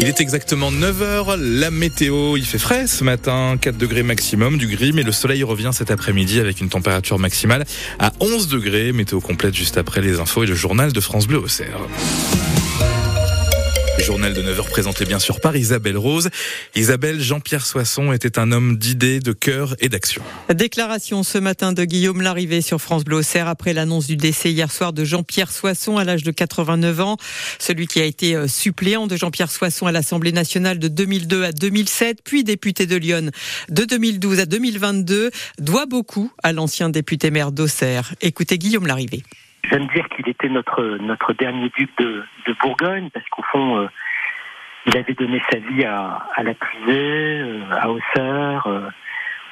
Il est exactement 9h, la météo, il fait frais ce matin, 4 degrés maximum du gris, mais le soleil revient cet après-midi avec une température maximale à 11 degrés. Météo complète juste après les infos et le journal de France Bleu Auxerre. Journal de 9h présenté bien sûr par Isabelle Rose. Isabelle, Jean-Pierre Soisson était un homme d'idées, de cœur et d'action. Déclaration ce matin de Guillaume Larrivé sur France Bleu Auxerre après l'annonce du décès hier soir de Jean-Pierre Soisson à l'âge de 89 ans. Celui qui a été euh, suppléant de Jean-Pierre Soisson à l'Assemblée nationale de 2002 à 2007, puis député de Lyon de 2012 à 2022, doit beaucoup à l'ancien député maire d'Auxerre. Écoutez Guillaume Larrivé. J'aime dire qu'il était notre notre dernier duc de, Bourgogne parce qu'au fond, euh, il avait donné sa vie à, la Puisée, euh, à Auxerre, euh,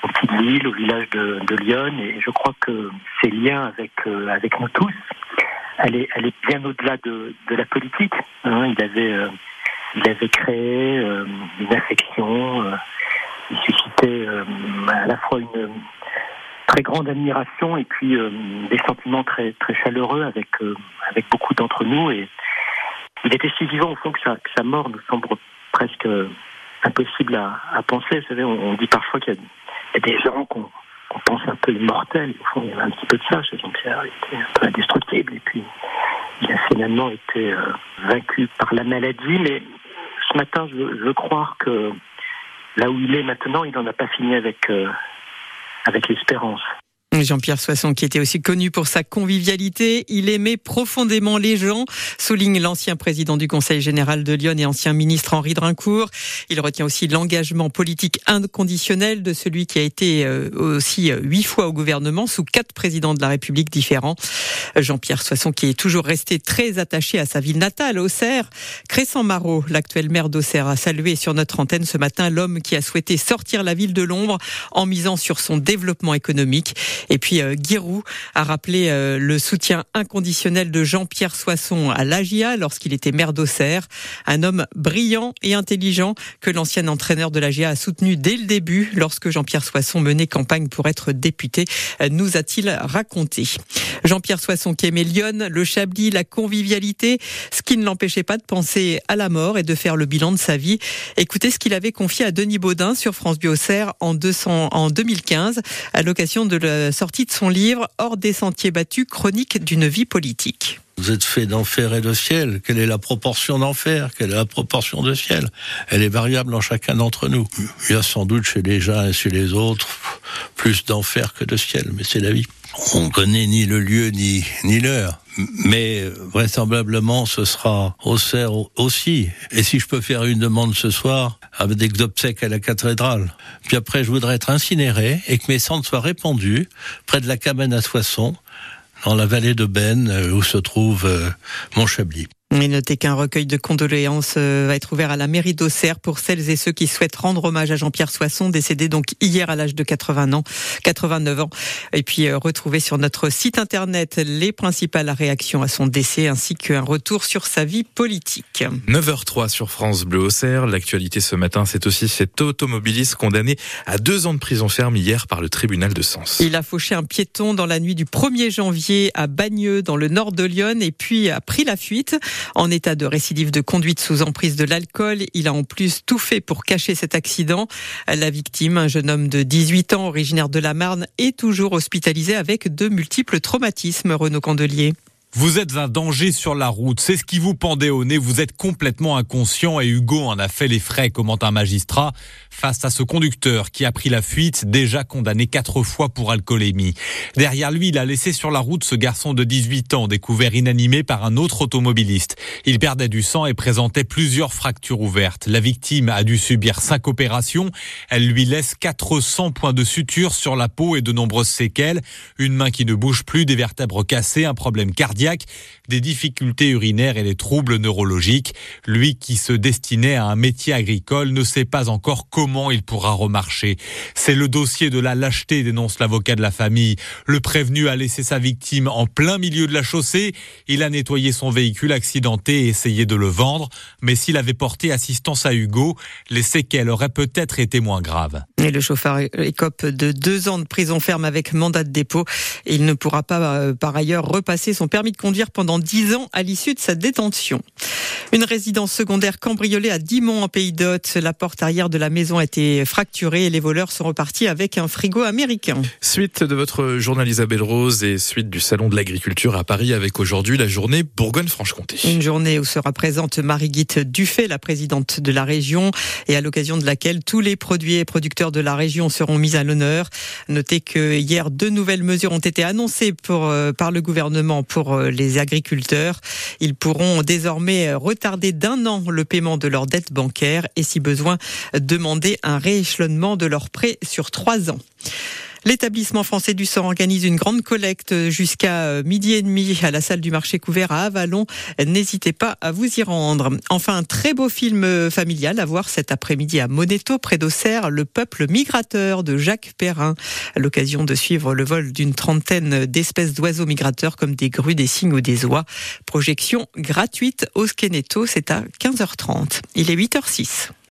au Petit Lille, au village de, Lyon, et je crois que ses liens avec avec nous tous, elle est bien au-delà de, de la politique. Hein. Il avait il avait créé une affection, il suscitait à la fois une très grande admiration et puis euh, des sentiments très très chaleureux avec euh, avec beaucoup d'entre nous et il était si vivant au fond que sa, mort nous semble presque impossible à, penser. Vous savez, on, dit parfois qu'il y, a des gens qu'on qu pense un peu immortels. Au fond, il y avait un petit peu de ça Jean-Pierre. Était un peu indestructible et puis il a finalement été euh, vaincu par la maladie. Mais ce matin, je, je veux croire que là où il est maintenant, il n'en a pas fini avec euh, avec l'espérance. Jean-Pierre Soisson, qui était aussi connu pour sa convivialité, il aimait profondément les gens, souligne l'ancien président du Conseil général de Lyon et ancien ministre Henri Drincourt. Il retient aussi l'engagement politique inconditionnel de celui qui a été euh, aussi huit fois au gouvernement sous quatre présidents de la République différents. Jean-Pierre Soisson, qui est toujours resté très attaché à sa ville natale, Auxerre. Crescent Marot, l'actuel maire d'Auxerre, a salué sur notre antenne ce matin l'homme qui a souhaité sortir la ville de l'ombre en misant sur son développement économique. Et puis euh, Giroud a rappelé euh, le soutien inconditionnel de Jean-Pierre Soisson à l'AGIA lorsqu'il était maire d'Auxerre. Un homme brillant et intelligent que l'ancien entraîneur de l'AGIA a soutenu dès le début lorsque Jean-Pierre Soisson menait campagne pour être député, euh, nous a-t-il raconté. Jean-Pierre Soisson qui aimait Lyon, le Chablis, la convivialité, ce qui ne l'empêchait pas de penser à la mort et de faire le bilan de sa vie. Écoutez ce qu'il avait confié à Denis Baudin sur France Biocère en, 200, en 2015 à l'occasion de la sortie de son livre Hors des sentiers battus, chronique d'une vie politique. Vous êtes fait d'enfer et de ciel. Quelle est la proportion d'enfer? Quelle est la proportion de ciel? Elle est variable en chacun d'entre nous. Il y a sans doute chez les uns et chez les autres plus d'enfer que de ciel, mais c'est la vie. On connaît ni le lieu ni, ni l'heure. Mais vraisemblablement, ce sera Auxerre aussi. Et si je peux faire une demande ce soir, avec des obsèques à la cathédrale. Puis après, je voudrais être incinéré et que mes cendres soient répandues près de la cabane à Soissons, dans la vallée de Ben, où se trouve euh, Montchablis. Et notez qu'un recueil de condoléances va être ouvert à la mairie d'Auxerre pour celles et ceux qui souhaitent rendre hommage à Jean-Pierre Soisson, décédé donc hier à l'âge de 80 ans, 89 ans. Et puis retrouver sur notre site internet les principales réactions à son décès ainsi qu'un retour sur sa vie politique. 9h03 sur France Bleu Auxerre. L'actualité ce matin, c'est aussi cet automobiliste condamné à deux ans de prison ferme hier par le tribunal de Sens. Il a fauché un piéton dans la nuit du 1er janvier à Bagneux, dans le nord de Lyon, et puis a pris la fuite. En état de récidive de conduite sous emprise de l'alcool, il a en plus tout fait pour cacher cet accident. La victime, un jeune homme de 18 ans, originaire de la Marne, est toujours hospitalisé avec de multiples traumatismes, Renaud Candelier. Vous êtes un danger sur la route, c'est ce qui vous pendait au nez, vous êtes complètement inconscient et Hugo en a fait les frais, commente un magistrat, face à ce conducteur qui a pris la fuite, déjà condamné quatre fois pour alcoolémie. Derrière lui, il a laissé sur la route ce garçon de 18 ans, découvert inanimé par un autre automobiliste. Il perdait du sang et présentait plusieurs fractures ouvertes. La victime a dû subir cinq opérations. Elle lui laisse 400 points de suture sur la peau et de nombreuses séquelles. Une main qui ne bouge plus, des vertèbres cassées, un problème cardiaque des difficultés urinaires et des troubles neurologiques. Lui qui se destinait à un métier agricole ne sait pas encore comment il pourra remarcher. C'est le dossier de la lâcheté, dénonce l'avocat de la famille. Le prévenu a laissé sa victime en plein milieu de la chaussée. Il a nettoyé son véhicule accidenté et essayé de le vendre. Mais s'il avait porté assistance à Hugo, les séquelles auraient peut-être été moins graves. Et le chauffeur écope de deux ans de prison ferme avec mandat de dépôt. Il ne pourra pas, euh, par ailleurs, repasser son permis de conduire pendant dix ans à l'issue de sa détention. Une résidence secondaire cambriolée à Dimont en Pays d'Hôte. La porte arrière de la maison a été fracturée et les voleurs sont repartis avec un frigo américain. Suite de votre journal Isabelle Rose et suite du Salon de l'agriculture à Paris avec aujourd'hui la journée Bourgogne-Franche-Comté. Une journée où sera présente Marie-Guite Dufay, la présidente de la région, et à l'occasion de laquelle tous les produits et producteurs de la région seront mis à l'honneur. Notez que hier, deux nouvelles mesures ont été annoncées pour, euh, par le gouvernement pour euh, les agriculteurs. Ils pourront désormais retarder d'un an le paiement de leurs dettes bancaires et si besoin demander un rééchelonnement de leurs prêts sur trois ans. L'établissement français du sang organise une grande collecte jusqu'à midi et demi à la salle du marché couvert à Avalon. N'hésitez pas à vous y rendre. Enfin, un très beau film familial à voir cet après-midi à Moneto, près d'Auxerre, Le peuple migrateur de Jacques Perrin. L'occasion de suivre le vol d'une trentaine d'espèces d'oiseaux migrateurs comme des grues, des cygnes ou des oies. Projection gratuite au Skeneto, c'est à 15h30. Il est 8h06.